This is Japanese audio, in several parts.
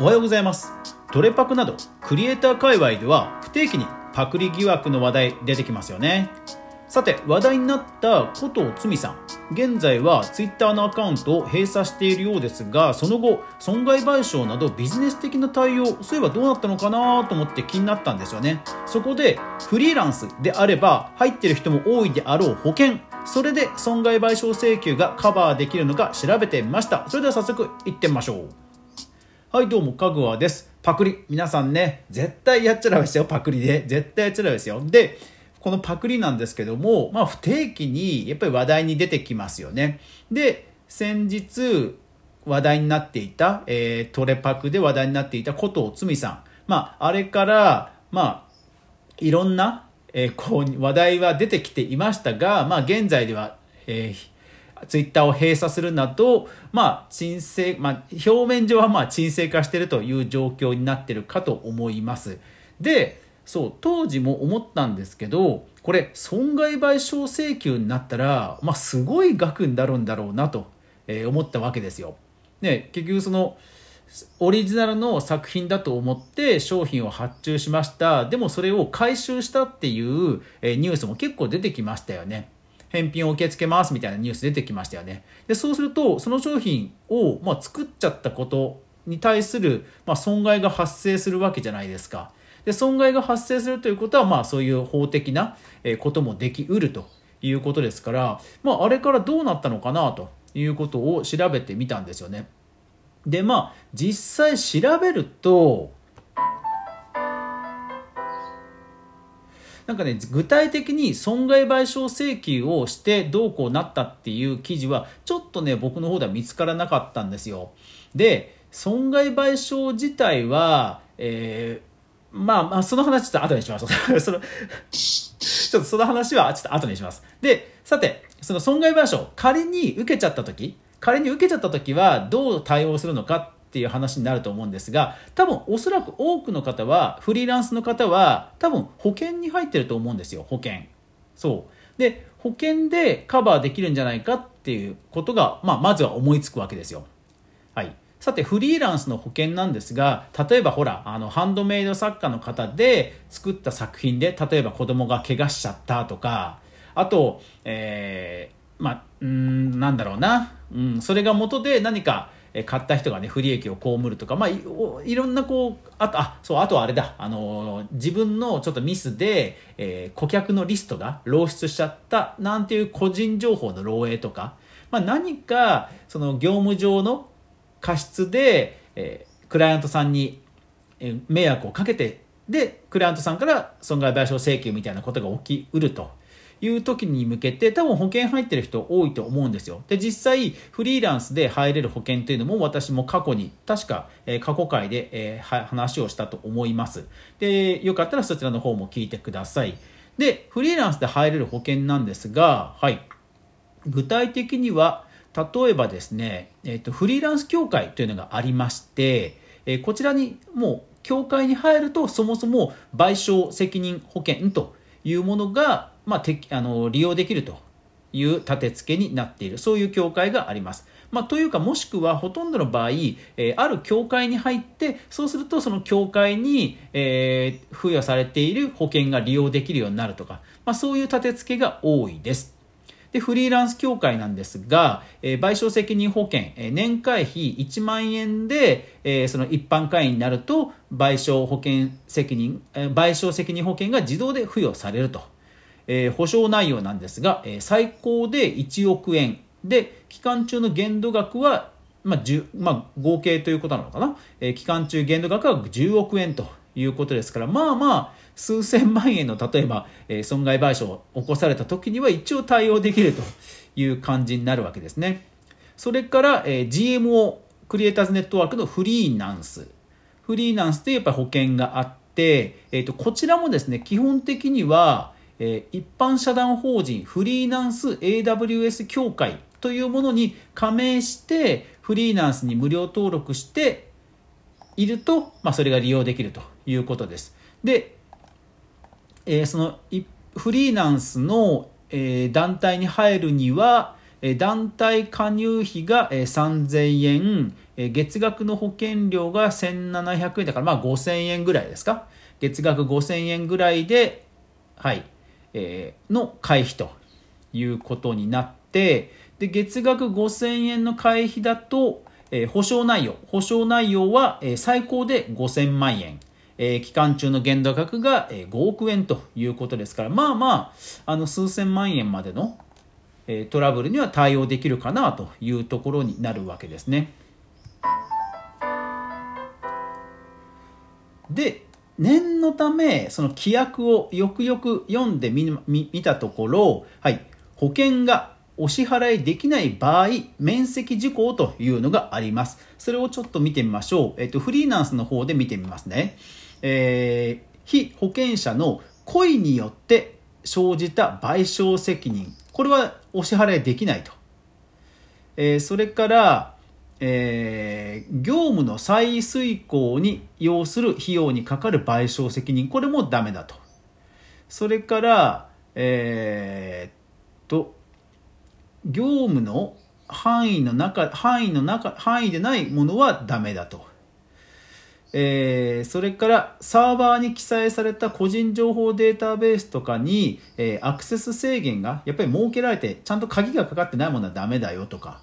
おはようございます。トレパクなどクリエイター界隈では不定期にパクリ疑惑の話題出てきますよね。さて話題になった古藤つみさん現在はツイッターのアカウントを閉鎖しているようですがその後損害賠償などビジネス的な対応そういえばどうなったのかなと思って気になったんですよね。そこでフリーランスであれば入ってる人も多いであろう保険。それで損害賠償請求がカバーできるのか調べてみました。それでは早速いってみましょう。はいどうもかぐわです。パクリ。皆さんね絶対やっちゃダメですよ。パクリで。絶対やっちゃダメですよ。でこのパクリなんですけども、まあ、不定期にやっぱり話題に出てきますよね。で、先日話題になっていた、えー、トレパクで話題になっていた古藤つみさん。まあ、あれから、まあ、いろんな、えー、こう、話題は出てきていましたが、まあ、現在では、えー、ツイッターを閉鎖するなど、まあ、沈静、まあ、表面上はまあ沈静化しているという状況になっているかと思います。で、そう当時も思ったんですけどこれ損害賠償請求になったら、まあ、すごい額になるんだろうなと、え思ったわけですよ。ね、結局そのオリジナルの作品だと思って商品を発注しましたでもそれを回収したっていうニュースも結構出てきましたよね返品を受け付けますみたいなニュース出てきましたよねでそうするとその商品を、まあ、作っちゃったことに対する、まあ、損害が発生するわけじゃないですかで損害が発生するということは、まあ、そういう法的なこともできうるということですから、まあ、あれからどうなったのかなということを調べてみたんですよね。でまあ実際調べるとなんかね具体的に損害賠償請求をしてどうこうなったっていう記事はちょっとね僕の方では見つからなかったんですよ。で損害賠償自体は、えーまあまあ、その話ちょっと後にします。そのちょっとその話はちょっと後にします。で、さて、その損害賠償、仮に受けちゃった時、仮に受けちゃった時はどう対応するのかっていう話になると思うんですが、多分おそらく多くの方は、フリーランスの方は、多分保険に入ってると思うんですよ、保険。そう。で、保険でカバーできるんじゃないかっていうことが、まあ、まずは思いつくわけですよ。はい。さてフリーランスの保険なんですが例えばほらあのハンドメイド作家の方で作った作品で例えば子供が怪我しちゃったとかあと、えー、まあうんなんだろうな、うん、それが元で何か買った人がね不利益を被るとか、まあ、いろんなこうあとあそうあとはあれだ。あの自分のちょっとミスで、えー、顧客のリストが漏出しちゃったなんていう個人情報の漏洩とか、まあ、何かその業務上の過失で、えー、クライアントさんに、迷惑をかけてでクライアントさんから損害賠償請求みたいなことが起きうると。いう時に向けて多分保険入ってる人多いと思うんですよ。で実際フリーランスで入れる保険というのも私も過去に確か、え、過去回で、え、話をしたと思います。でよかったらそちらの方も聞いてください。でフリーランスで入れる保険なんですが、はい、具体的には例えばですね、えーと、フリーランス協会というのがありまして、え、こちらにもう協会に入るとそもそも賠償責任保険というものが、まあ、てあの利用できるという立て付けになっているそういう協会があります。まあ、というかもしくはほとんどの場合、えー、ある協会に入ってそうするとその協会に、えー、付与されている保険が利用できるようになるとか、まあ、そういう立て付けが多いです。で、フリーランス協会なんですが、えー、賠償責任保険、え、年会費1万円で、え、その一般会員になると、賠償保険責任、え、賠償責任保険が自動で付与されると。えー、保証内容なんですが、えー、最高で1億円で、期間中の限度額は、まあ10まあ、合計ということなのかな、えー、期間中限度額は10億円ということですから、まあまあ、数千万円の例えば、えー、損害賠償を起こされた時には一応対応できるという感じになるわけですね。それから、えー、GMO クリエイターズネットワークのフリーナンス。フリーナンスというやっぱ保険があって、えーと、こちらもですね、基本的には、えー、一般社団法人フリーナンス AWS 協会というものに加盟して、フリーランスに無料登録していると、まあ、それが利用できるということです。で、えー、そのフリーランスの、えー、団体に入るには、え団体加入費が3000円、え月額の保険料が1700円だから、まあ5000円ぐらいですか？月額5000円ぐらいで、はい、えー、の会費ということになって、で、月額5000円の会費だと、えー、保証内容、保証内容は、えー、最高で5000万円。えー、期間中の限度額が、えー、5億円ということですから、まあまあ、あの数千万円までの、えー、トラブルには対応できるかなというところになるわけですね。で、念のため、その規約をよくよく読んでみ見たところ、はい、保険がお支払いできない場合、面積事項というのがあります。それをちょっと見てみましょう。えっと、フリーランスの方で見てみますね。えー、被保険者の故意によって生じた賠償責任これはお支払いできないと、えー、それから、えー、業務の再遂行に要する費用にかかる賠償責任。これもダメだと。それからえー、っと業務の範囲の中範囲の中範囲でないものはダメだと。えー、それからサーバーに記載された個人情報データベースとかに、えー、アクセス制限がやっぱり設けられてちゃんと鍵がかかってないものはダメだよとか。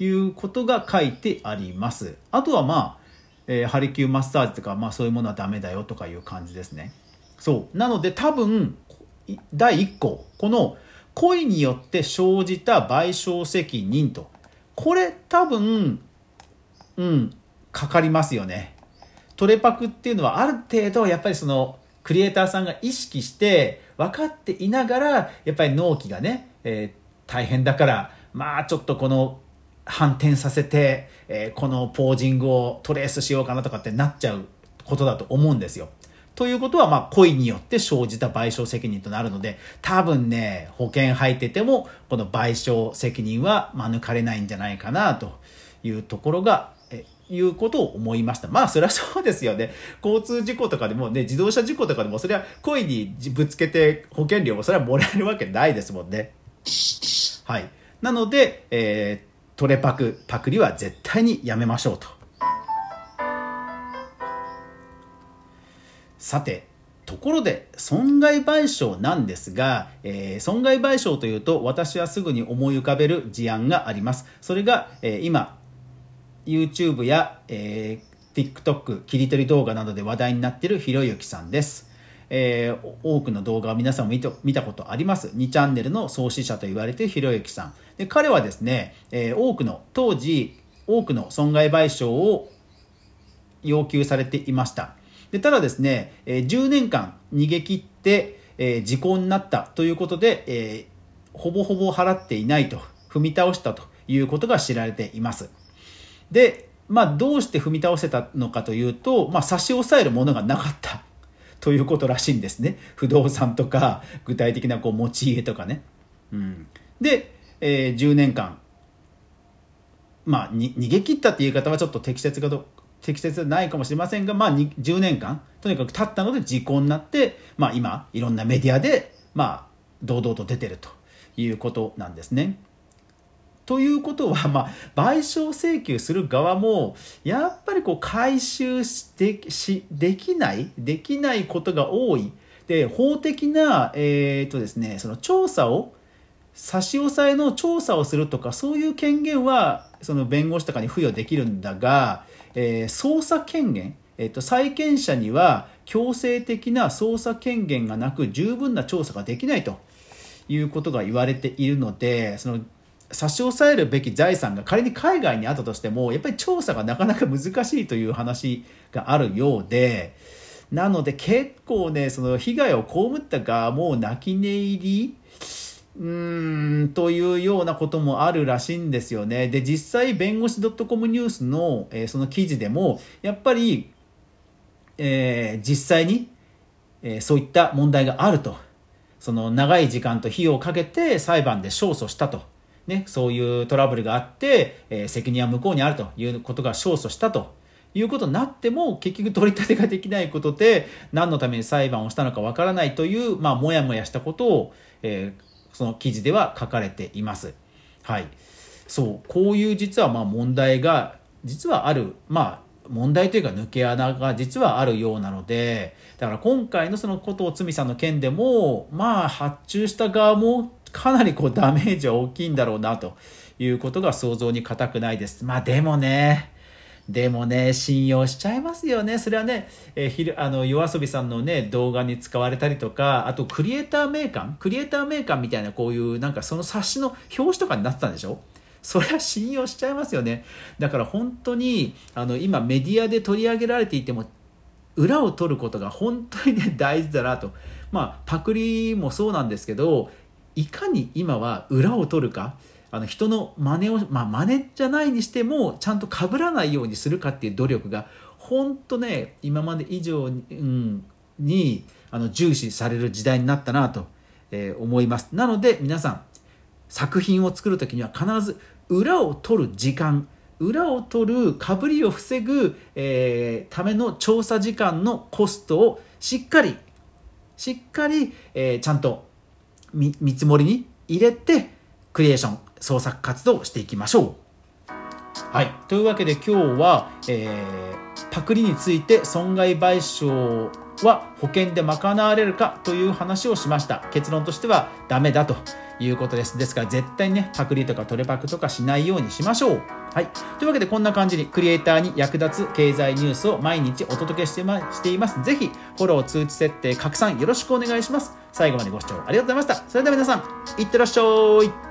いうことが書いてあります。あとはまあ、えー、ハリキューマッサージとか、まあ、そういうものはダメだよとかいう感じですね。そう。なので多分第1項。この故意によって生じた賠償責任と。これ多分うんかかりますよね。トレパクっていうのはある程度やっぱりそのクリエイターさんが意識して分かっていながらやっぱり納期がね、えー、大変だからまあちょっとこの反転させて、え、このポージングをトレースしようかなとかってなっちゃうことだと思うんですよ。ということは、まあ、故意によって生じた賠償責任となるので、多分ね、保険入ってても、この賠償責任は免れないんじゃないかなというところがえいうことを思いました。まあ、そりゃそうですよね。交通事故とかでもね、自動車事故とかでも、それは故意にぶつけて保険料もそれはもらえるわけないですもんね。はい。なので、えー、トレパク、パクリは絶対にやめましょうと。さて、ところで損害賠償なんですが、えー、損害賠償というと私はすぐに思い浮かべる事案があります。それが、えー、今 YouTube や、えー、TikTok 切り取り動画などで話題になっているひろゆきさんです、えー、多くの動画を皆さんも見たことあります。2チャンネルの創始者と言われているひろゆきさん。で彼はですね、えー、多くの当時多くの損害賠償を要求されていましたでただですね、えー、10年間逃げ切って、えー、時効になったということで、えー、ほぼほぼ払っていないと踏み倒したということが知られていますで、まあ、どうして踏み倒せたのかというと、まあ、差し押さえるものがなかったということらしいんですね。不動産とか、具体的なこう持ち家とかね。うん、で、えー、10年間、まあ、逃げ切ったっていう言い方はちょっと適切かど適切ないかもしれませんが、まあ、10年間とにかく経ったので時効になって、まあ、今いろんなメディアで、まあ、堂々と出てるということなんですね。ということは、まあ、賠償請求する側も、やっぱりこう回収してしできない、できないことが多い。で、法的な、えーとですね、その調査を、差し押さえの調査をするとか、そういう権限は、その弁護士とかに付与できるんだが、えー、捜査権限、えーと、債権者には強制的な捜査権限がなく十分な調査ができないということが言われているのでその差し押さえるべき財産が仮に海外にあったとしてもやっぱり調査がなかなか難しいという話があるようでなので結構ねその被害を被った側も泣き寝入りうーんというようなこともあるらしいんですよね。で実際弁護士 .com ニュースの、えー、その記事でもやっぱり、えー、実際に、えー、そういった問題があるとその長い時間と費用をかけて裁判で勝訴したと。ね、そういうトラブルがあって、え、責任は向こうにあるということが勝訴したということになっても結局取り立てができないことで何のために裁判をしたのかわからないという、まあ、もやもやしたことを、えー、その記事では書かれています。はい。そう。こういう実はまあ問題が実はある。まあ問題というか抜け穴が実はあるようなのでだから今回のそのことを罪さんの件でもまあ発注した側もかなりこうダメージは大きいんだろうなということが想像に難くないです。まあでもねでもね、信用しちゃいますよね。それはね、えー、ひるあの夜遊びさんのね、動画に使われたりとか、あとクリエイター名鑑？クリエイター名鑑みたいなこういう、なんかその冊子の表紙とかになってたんでしょ？それは信用しちゃいますよね。だから本当に、あの、今メディアで取り上げられていても、裏を取ることが本当にね、大事だなと。まあ、パクリもそうなんですけど、いかに今は裏を取るか？あの人の真似を、まあ、真似じゃないにしてもちゃんと被らないようにするかっていう努力が本当ね今まで以上に,、うん、にあの重視される時代になったなと、えー、思います。なので皆さん作品を作る時には必ず裏を取る時間裏を取るかぶりを防ぐ、えー、ための調査時間のコストをしっかりしっかり、えー、ちゃんと見積もりに入れてクリエーション創作活動をしていきましょう。はい、というわけで今日は、えー、パクリについて損害賠償は保険で賄われるかという話をしました。結論としてはダメだということです。ですから絶対にねパクリとかトレパクとかしないようにしましょう。はい。というわけでこんな感じにクリエイターに役立つ経済ニュースを毎日お届けして,、ま、しています。ぜひフォロー通知設定拡散よろしくお願いします。最後までご視聴ありがとうございました。それでは皆さんいってらっしゃい。